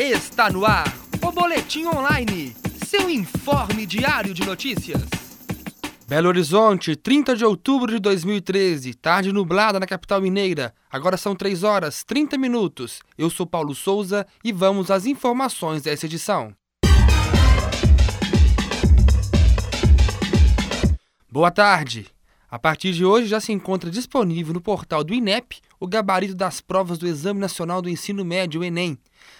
Está no ar o Boletim Online, seu informe diário de notícias. Belo Horizonte, 30 de outubro de 2013, tarde nublada na capital mineira. Agora são 3 horas 30 minutos. Eu sou Paulo Souza e vamos às informações dessa edição. Boa tarde. A partir de hoje já se encontra disponível no portal do INEP o gabarito das provas do Exame Nacional do Ensino Médio, Enem.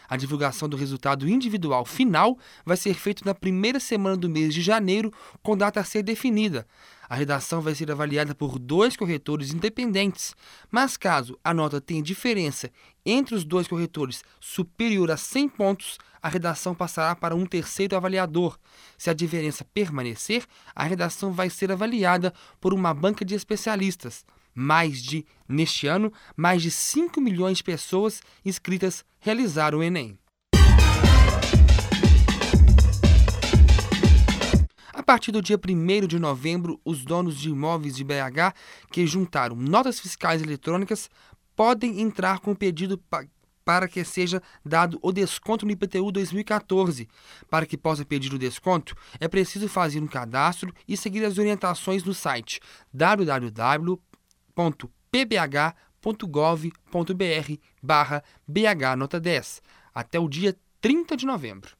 A divulgação do resultado individual final vai ser feita na primeira semana do mês de janeiro, com data a ser definida. A redação vai ser avaliada por dois corretores independentes, mas caso a nota tenha diferença entre os dois corretores superior a 100 pontos, a redação passará para um terceiro avaliador. Se a diferença permanecer, a redação vai ser avaliada por uma banca de especialistas. Mais de, neste ano, mais de 5 milhões de pessoas inscritas realizaram o Enem. partir do dia 1 de novembro, os donos de imóveis de BH que juntaram notas fiscais eletrônicas podem entrar com pedido para que seja dado o desconto no IPTU 2014. Para que possa pedir o desconto, é preciso fazer um cadastro e seguir as orientações no site www.pbh.gov.br barra BH Nota 10 até o dia 30 de novembro.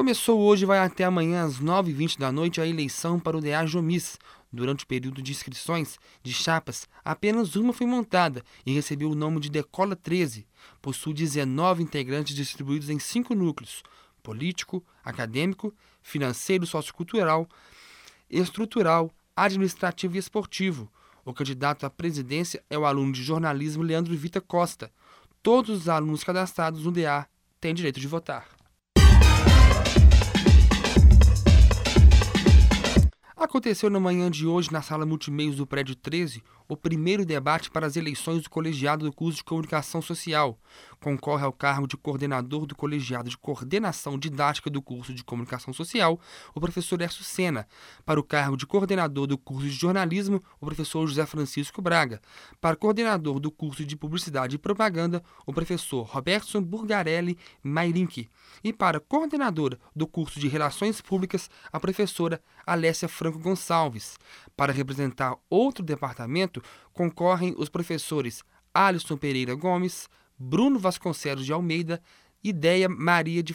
Começou hoje e vai até amanhã às 9h20 da noite a eleição para o DA Jomis. Durante o período de inscrições de chapas, apenas uma foi montada e recebeu o nome de Decola 13. Possui 19 integrantes distribuídos em cinco núcleos: político, acadêmico, financeiro, sociocultural, estrutural, administrativo e esportivo. O candidato à presidência é o aluno de jornalismo Leandro Vita Costa. Todos os alunos cadastrados no DA têm direito de votar. Aconteceu na manhã de hoje, na sala multimeios do prédio 13, o primeiro debate para as eleições do colegiado do curso de Comunicação Social. Concorre ao cargo de coordenador do colegiado de coordenação didática do curso de Comunicação Social, o professor Erso Sena. Para o cargo de coordenador do curso de Jornalismo, o professor José Francisco Braga. Para coordenador do curso de Publicidade e Propaganda, o professor Robertson Burgarelli Mairink. E para coordenadora do curso de Relações Públicas, a professora Alessia Franco Gonçalves. Para representar outro departamento, concorrem os professores Alisson Pereira Gomes, Bruno Vasconcelos de Almeida, Ideia Maria, de,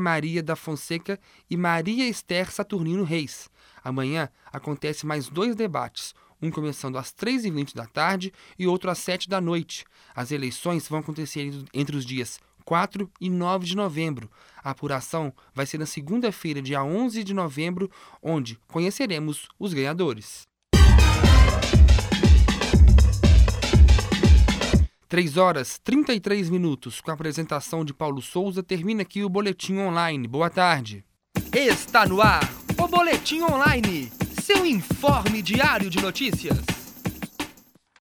Maria da Fonseca e Maria Esther Saturnino Reis. Amanhã acontece mais dois debates, um começando às 3h20 da tarde e outro às 7 da noite. As eleições vão acontecer entre os dias 4 e 9 de novembro. A apuração vai ser na segunda-feira, dia 11 de novembro, onde conheceremos os ganhadores. 3 horas 33 minutos, com a apresentação de Paulo Souza, termina aqui o Boletim Online. Boa tarde. Está no ar o Boletim Online, seu informe diário de notícias.